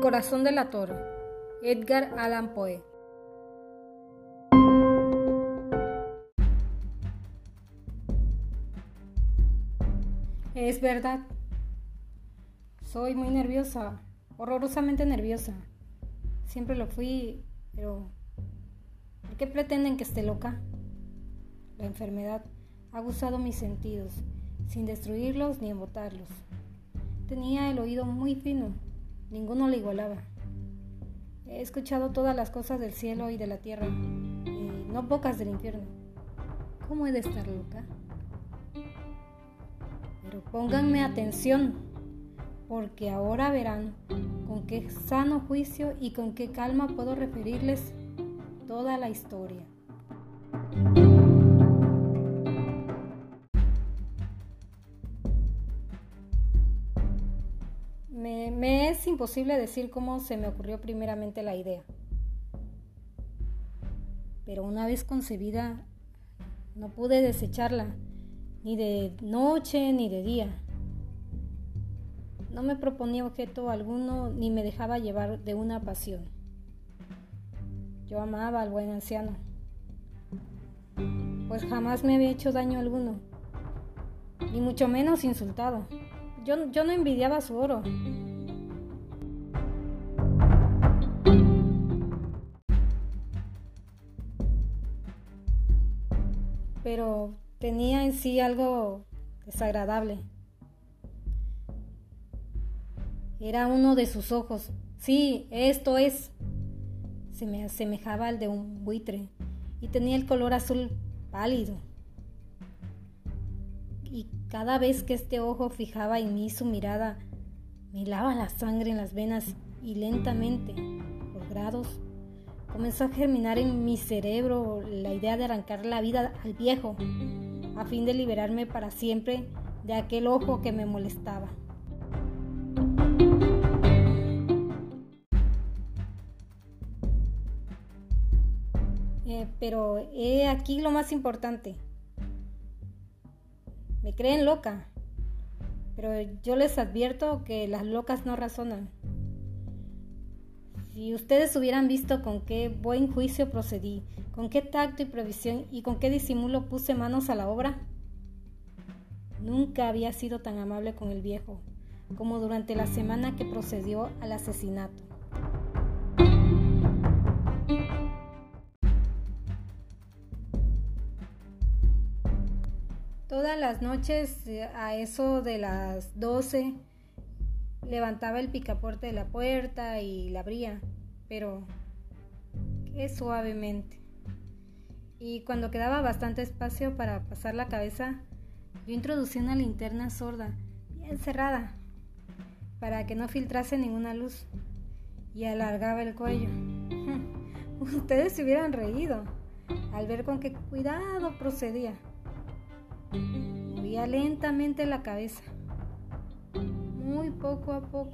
Corazón de la toro. Edgar Allan Poe. Es verdad. Soy muy nerviosa, horrorosamente nerviosa. Siempre lo fui, pero ¿por qué pretenden que esté loca? La enfermedad ha abusado mis sentidos, sin destruirlos ni embotarlos. Tenía el oído muy fino, ninguno le igualaba. He escuchado todas las cosas del cielo y de la tierra, y no pocas del infierno. ¿Cómo he de estar loca? Pero pónganme atención, porque ahora verán con qué sano juicio y con qué calma puedo referirles toda la historia. Imposible decir cómo se me ocurrió primeramente la idea. Pero una vez concebida, no pude desecharla, ni de noche ni de día. No me proponía objeto alguno ni me dejaba llevar de una pasión. Yo amaba al buen anciano, pues jamás me había hecho daño alguno, ni mucho menos insultado. Yo, yo no envidiaba su oro. Tenía en sí algo desagradable. Era uno de sus ojos. Sí, esto es. Se me asemejaba al de un buitre y tenía el color azul pálido y cada vez que este ojo fijaba en mí su mirada, me lava la sangre en las venas y lentamente, por grados, comenzó a germinar en mi cerebro la idea de arrancar la vida al viejo, a fin de liberarme para siempre de aquel ojo que me molestaba. Eh, pero he aquí lo más importante. Me creen loca, pero yo les advierto que las locas no razonan. Si ustedes hubieran visto con qué buen juicio procedí, con qué tacto y previsión y con qué disimulo puse manos a la obra, nunca había sido tan amable con el viejo como durante la semana que procedió al asesinato. Todas las noches, eh, a eso de las 12, levantaba el picaporte de la puerta y la abría, pero qué suavemente. Y cuando quedaba bastante espacio para pasar la cabeza, yo introducía una linterna sorda, bien cerrada, para que no filtrase ninguna luz, y alargaba el cuello. Ustedes se hubieran reído al ver con qué cuidado procedía. Movía lentamente la cabeza, muy poco a poco,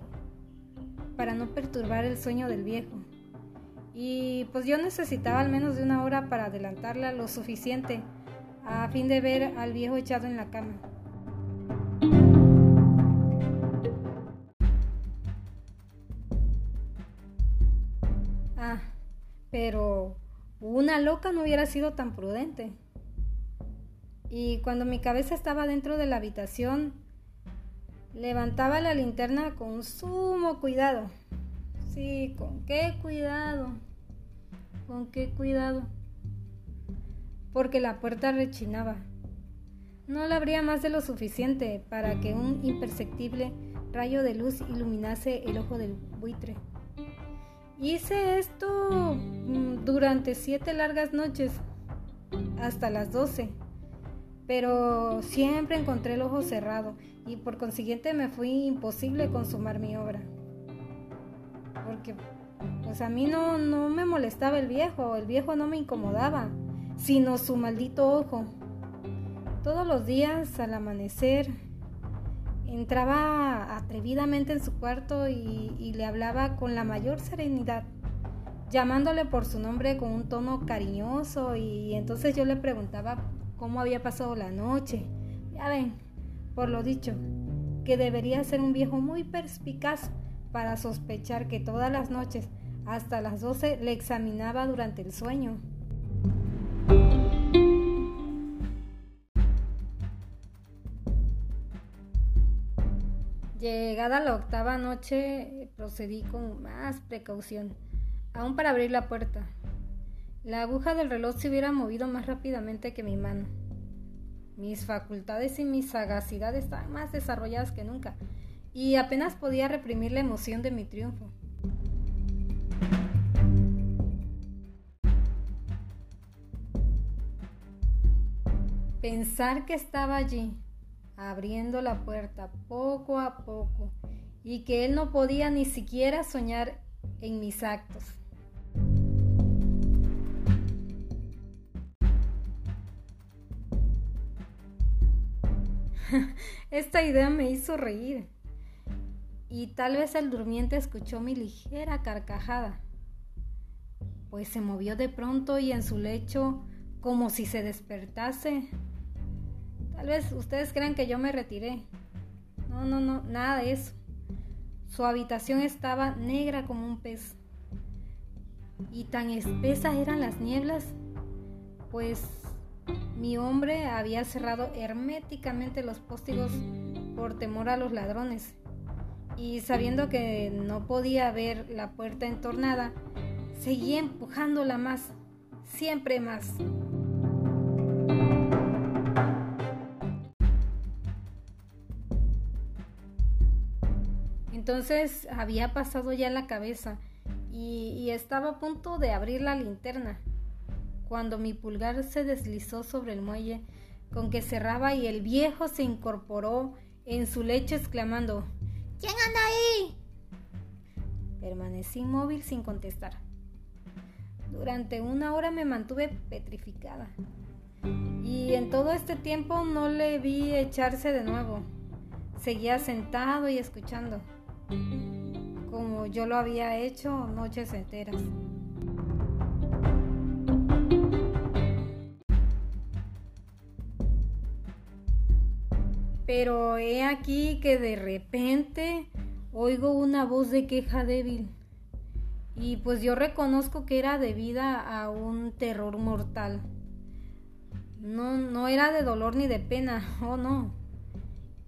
para no perturbar el sueño del viejo. Y pues yo necesitaba al menos de una hora para adelantarla lo suficiente a fin de ver al viejo echado en la cama. Ah, pero una loca no hubiera sido tan prudente y cuando mi cabeza estaba dentro de la habitación, levantaba la linterna con sumo cuidado. Sí, con qué cuidado, con qué cuidado. Porque la puerta rechinaba. No la abría más de lo suficiente para que un imperceptible rayo de luz iluminase el ojo del buitre. Hice esto mm, durante siete largas noches, hasta las doce pero siempre encontré el ojo cerrado y por consiguiente me fue imposible consumar mi obra. Porque pues a mí no, no me molestaba el viejo, el viejo no me incomodaba, sino su maldito ojo. Todos los días al amanecer entraba atrevidamente en su cuarto y, y le hablaba con la mayor serenidad llamándole por su nombre con un tono cariñoso y entonces yo le preguntaba cómo había pasado la noche. Ya ven, por lo dicho, que debería ser un viejo muy perspicaz para sospechar que todas las noches hasta las doce le examinaba durante el sueño. Llegada la octava noche, procedí con más precaución, aún para abrir la puerta. La aguja del reloj se hubiera movido más rápidamente que mi mano. Mis facultades y mi sagacidad estaban más desarrolladas que nunca, y apenas podía reprimir la emoción de mi triunfo. Pensar que estaba allí, abriendo la puerta poco a poco, y que él no podía ni siquiera soñar en mis actos. Esta idea me hizo reír y tal vez el durmiente escuchó mi ligera carcajada, pues se movió de pronto y en su lecho como si se despertase. Tal vez ustedes crean que yo me retiré. No, no, no, nada de eso. Su habitación estaba negra como un pez. Y tan espesas eran las nieblas, pues mi hombre había cerrado herméticamente los póstigos por temor a los ladrones. Y sabiendo que no podía ver la puerta entornada, seguía empujándola más, siempre más. Entonces había pasado ya la cabeza y, y estaba a punto de abrir la linterna cuando mi pulgar se deslizó sobre el muelle con que cerraba y el viejo se incorporó en su lecho exclamando ¿Quién anda ahí? Permanecí inmóvil sin contestar. Durante una hora me mantuve petrificada. Y en todo este tiempo no le vi echarse de nuevo. Seguía sentado y escuchando, como yo lo había hecho noches enteras. Pero he aquí que de repente oigo una voz de queja débil. Y pues yo reconozco que era debida a un terror mortal. No, no era de dolor ni de pena, oh no.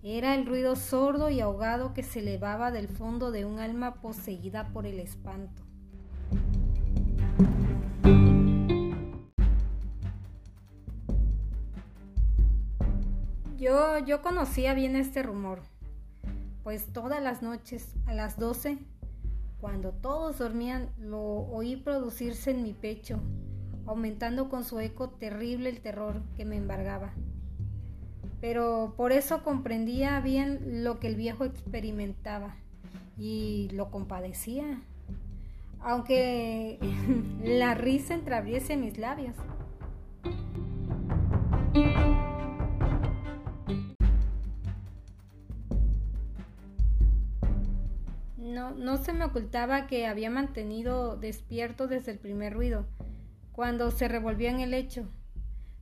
Era el ruido sordo y ahogado que se elevaba del fondo de un alma poseída por el espanto. Yo, yo conocía bien este rumor, pues todas las noches a las doce, cuando todos dormían, lo oí producirse en mi pecho, aumentando con su eco terrible el terror que me embargaba. Pero por eso comprendía bien lo que el viejo experimentaba y lo compadecía, aunque la risa entreabriese mis labios. No, se me ocultaba que había mantenido despierto desde el primer ruido, cuando se revolvió en el lecho.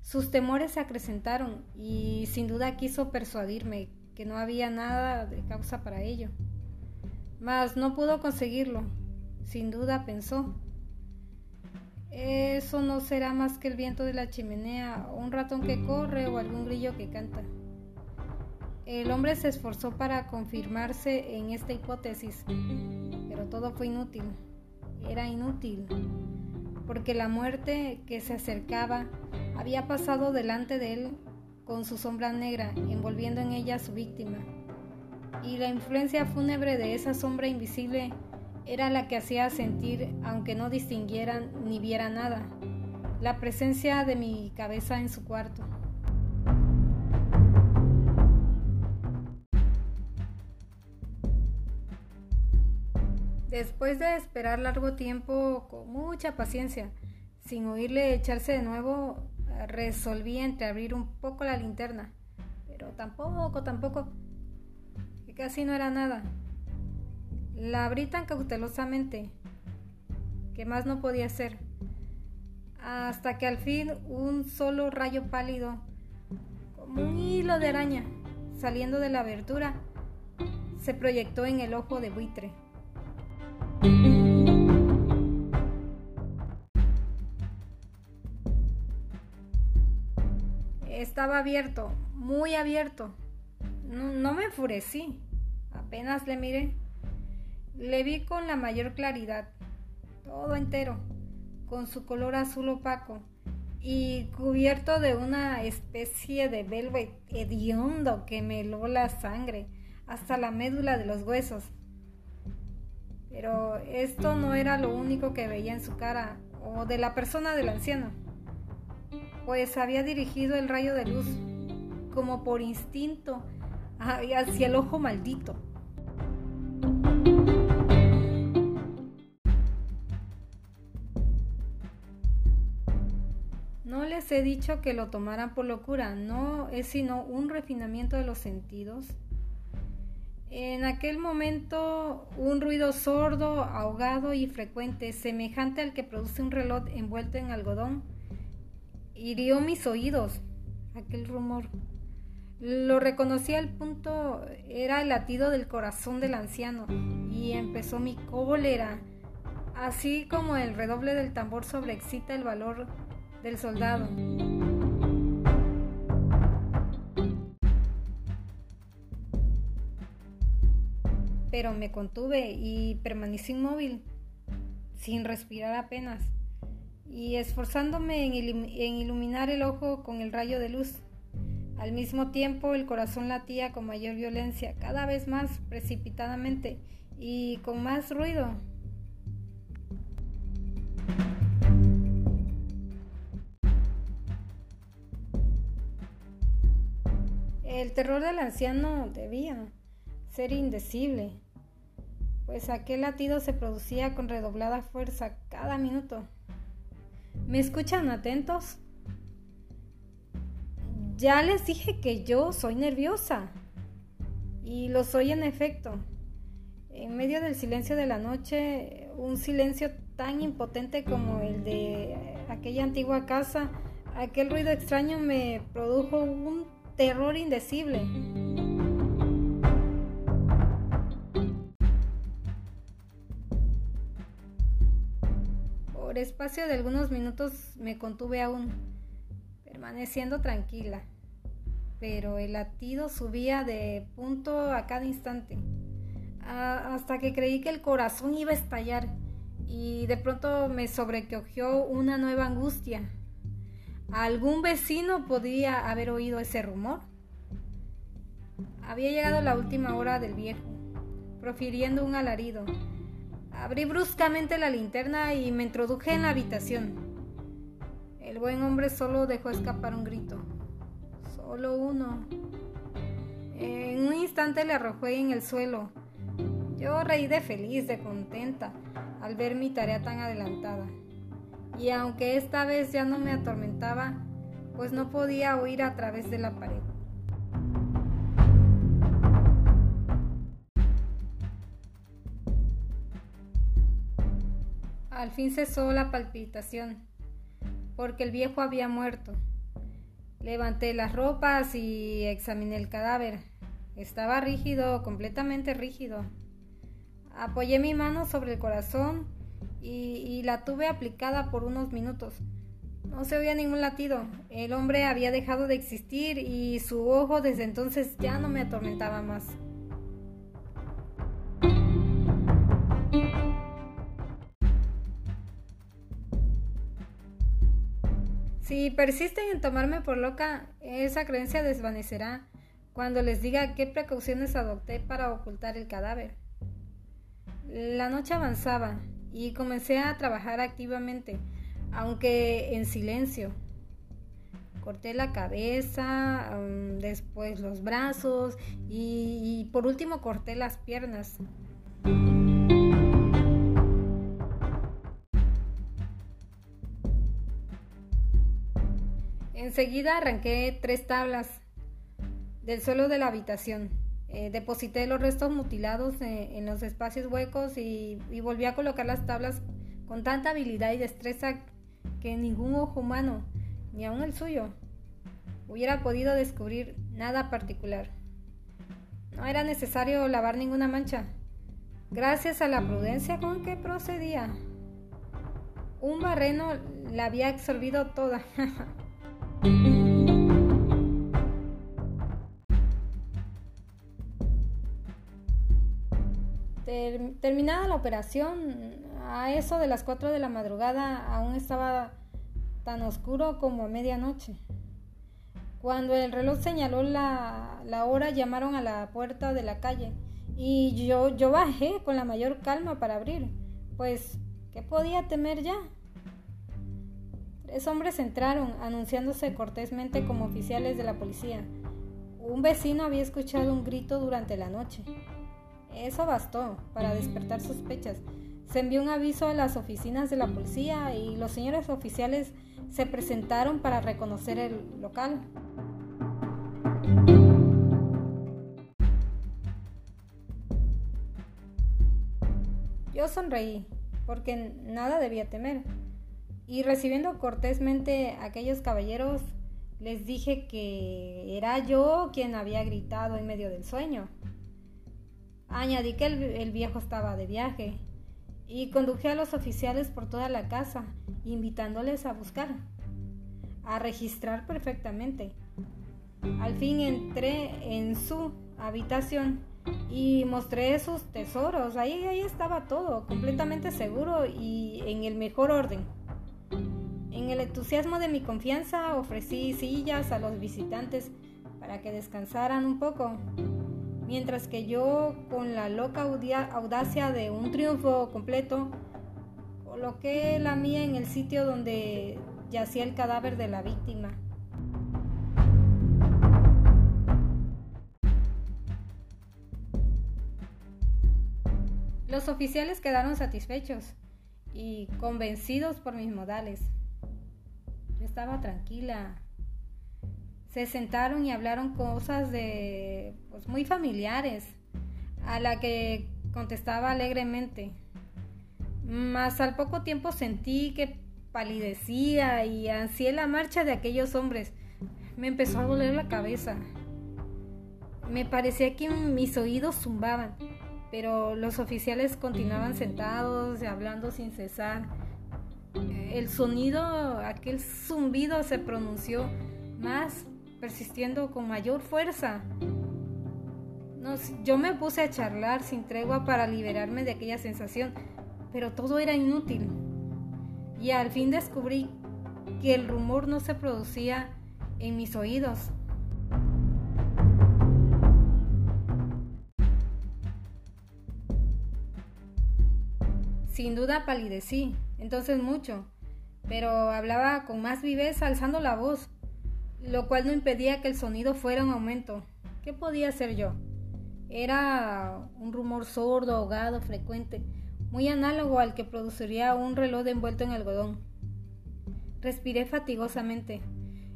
Sus temores se acrecentaron y sin duda quiso persuadirme que no había nada de causa para ello. Mas no pudo conseguirlo. Sin duda pensó. Eso no será más que el viento de la chimenea, o un ratón que corre o algún grillo que canta. El hombre se esforzó para confirmarse en esta hipótesis, pero todo fue inútil. Era inútil, porque la muerte que se acercaba había pasado delante de él con su sombra negra, envolviendo en ella a su víctima. Y la influencia fúnebre de esa sombra invisible era la que hacía sentir, aunque no distinguieran ni viera nada, la presencia de mi cabeza en su cuarto. Después de esperar largo tiempo con mucha paciencia, sin oírle echarse de nuevo, resolví entreabrir un poco la linterna, pero tampoco, tampoco, que casi no era nada. La abrí tan cautelosamente que más no podía hacer, hasta que al fin un solo rayo pálido, como un hilo de araña, saliendo de la abertura, se proyectó en el ojo de buitre estaba abierto, muy abierto. No, me enfurecí. Apenas le miré. Le vi con la mayor claridad, todo entero, con su color azul opaco y cubierto de una especie de velvet hediondo que me heló la sangre hasta la médula de los huesos. Pero esto no era lo único que veía en su cara o de la persona del anciano, pues había dirigido el rayo de luz, como por instinto, hacia el ojo maldito. No les he dicho que lo tomaran por locura, no es sino un refinamiento de los sentidos. En aquel momento un ruido sordo, ahogado y frecuente, semejante al que produce un reloj envuelto en algodón, hirió mis oídos. Aquel rumor. Lo reconocí al punto, era el latido del corazón del anciano, y empezó mi cólera, así como el redoble del tambor sobreexcita el valor del soldado. Pero me contuve y permanecí inmóvil, sin respirar apenas, y esforzándome en, iluminar el ojo con el rayo de luz. Al mismo tiempo el corazón latía con mayor violencia, cada vez más precipitadamente y con más ruido. El terror del anciano debía ser indecible, pues aquel latido se producía con redoblada fuerza cada minuto. ¿Me escuchan atentos? Ya les dije que yo soy nerviosa. Y lo soy en efecto. En medio del silencio de la noche, un silencio tan impotente como el de aquella antigua casa, aquel ruido extraño me produjo un terror indecible. Espacio de algunos minutos me contuve aún, permaneciendo tranquila, pero el latido subía de punto a cada instante, hasta que creí que el corazón iba a estallar y de pronto me sobrecogió una nueva angustia. ¿Algún vecino podría haber oído ese rumor? Había llegado la última hora del viejo, profiriendo un alarido. Abrí bruscamente la linterna y me introduje en la habitación. El buen hombre solo dejó escapar un grito. Solo uno. En un instante le arrojé en el suelo. Yo reí de feliz, de contenta, al ver mi tarea tan adelantada y aunque esta vez ya no me atormentaba, pues no podía oír a través de la pared. Al fin cesó la palpitación, porque el viejo había muerto. Levanté las ropas y examiné el cadáver. Estaba rígido, completamente rígido. Apoyé mi mano sobre el corazón y, la tuve aplicada por unos minutos. No se oía ningún latido. El hombre había dejado de existir y su ojo desde entonces ya no me atormentaba más. Si persisten en tomarme por loca, esa creencia desvanecerá cuando les diga qué precauciones adopté para ocultar el cadáver. La noche avanzaba y comencé a trabajar activamente, aunque en silencio. Corté la cabeza, um, después los brazos y, por último corté las piernas. Enseguida arranqué tres tablas del suelo de la habitación eh, deposité los restos mutilados eh, en los espacios huecos y, y, volví a colocar las tablas con tanta habilidad y destreza que ningún ojo humano, ni aun el suyo, hubiera podido descubrir nada particular. No era necesario lavar ninguna mancha, gracias a la prudencia con que procedía. Un barreno la había absorbido toda. terminada la operación, a eso de las 4 de la madrugada aún estaba tan oscuro como a medianoche. Cuando el reloj señaló la, la, hora, llamaron a la puerta de la calle y yo, yo bajé con la mayor calma para abrir, pues, ¿qué podía temer ya? Tres hombres entraron, anunciándose cortésmente como oficiales de la policía. Un vecino había escuchado un grito durante la noche. Eso bastó para despertar sospechas. Se envió un aviso a las oficinas de la policía y los señores oficiales se presentaron para reconocer el local. Yo sonreí, porque nada debía temer, y recibiendo cortésmente a aquellos caballeros, les dije que era yo quien había gritado en medio del sueño. Añadí que el, viejo estaba de viaje y conduje a los oficiales por toda la casa, invitándoles a buscar, a registrar perfectamente. Al fin entré en su habitación y mostré sus tesoros. Ahí, ahí estaba todo, completamente seguro y en el mejor orden. En el entusiasmo de mi confianza ofrecí sillas a los visitantes para que descansaran un poco mientras que yo, con la loca audacia de un triunfo completo, coloqué la mía en el sitio donde yacía el cadáver de la víctima. Los oficiales quedaron satisfechos y convencidos por mis modales. Estaba tranquila, se sentaron y hablaron cosas de pues, muy familiares, a la que contestaba alegremente. Mas al poco tiempo sentí que palidecía y ansié la marcha de aquellos hombres. Me empezó a doler la cabeza. Me parecía que mis oídos zumbaban, pero los oficiales continuaban sentados y hablando sin cesar. El sonido, aquel zumbido se pronunció más persistiendo con mayor fuerza. yo me puse a charlar sin tregua para liberarme de aquella sensación, pero todo era inútil. Y al fin descubrí que el rumor no se producía en mis oídos. Sin duda palidecí, entonces mucho, pero hablaba con más viveza alzando la voz lo cual no impedía que el sonido fuera un aumento. ¿Qué podía hacer yo? Era un rumor sordo, ahogado, frecuente, muy análogo al que produciría un reloj envuelto en algodón. Respiré fatigosamente.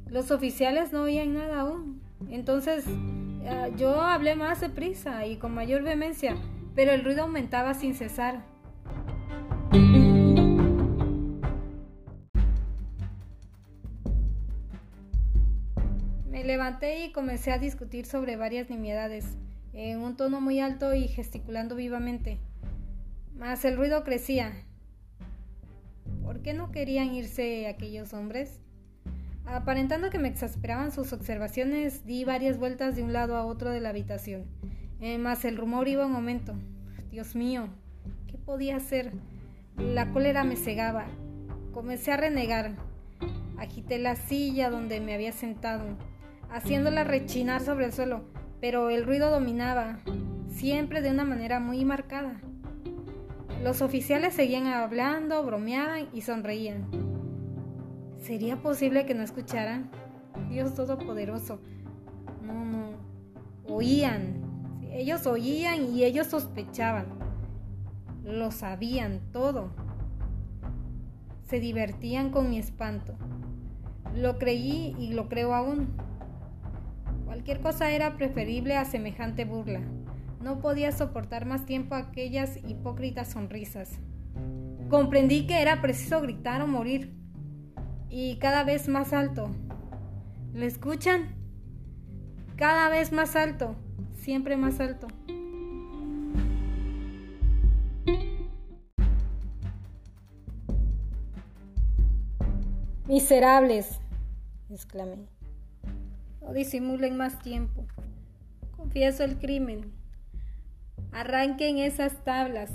Los oficiales no oían nada aún. Entonces eh, yo hablé más deprisa y con mayor vehemencia, pero el ruido aumentaba sin cesar. Levanté y comencé a discutir sobre varias nimiedades, en un tono muy alto y gesticulando vivamente. Mas el ruido crecía. ¿Por qué no querían irse aquellos hombres? Aparentando que me exasperaban sus observaciones, di varias vueltas de un lado a otro de la habitación. Eh, mas el rumor iba en aumento. Dios mío, ¿qué podía hacer? La cólera me cegaba. Comencé a renegar. Agité la silla donde me había sentado haciéndola rechinar sobre el suelo, pero el ruido dominaba, siempre de una manera muy marcada. Los oficiales seguían hablando, bromeaban y sonreían. ¿Sería posible que no escucharan? Dios Todopoderoso. No, no. Oían. Ellos oían y ellos sospechaban. Lo sabían todo. Se divertían con mi espanto. Lo creí y lo creo aún. Cualquier cosa era preferible a semejante burla. No podía soportar más tiempo aquellas hipócritas sonrisas. Comprendí que era preciso gritar o morir. Y cada vez más alto. ¿Lo escuchan? Cada vez más alto. Siempre más alto. Miserables, exclamé. No disimulen más tiempo. Confieso el crimen. Arranquen esas tablas.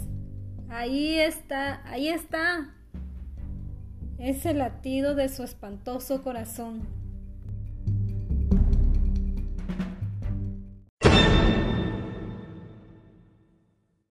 Ahí está, ahí está. Ese latido de su espantoso corazón.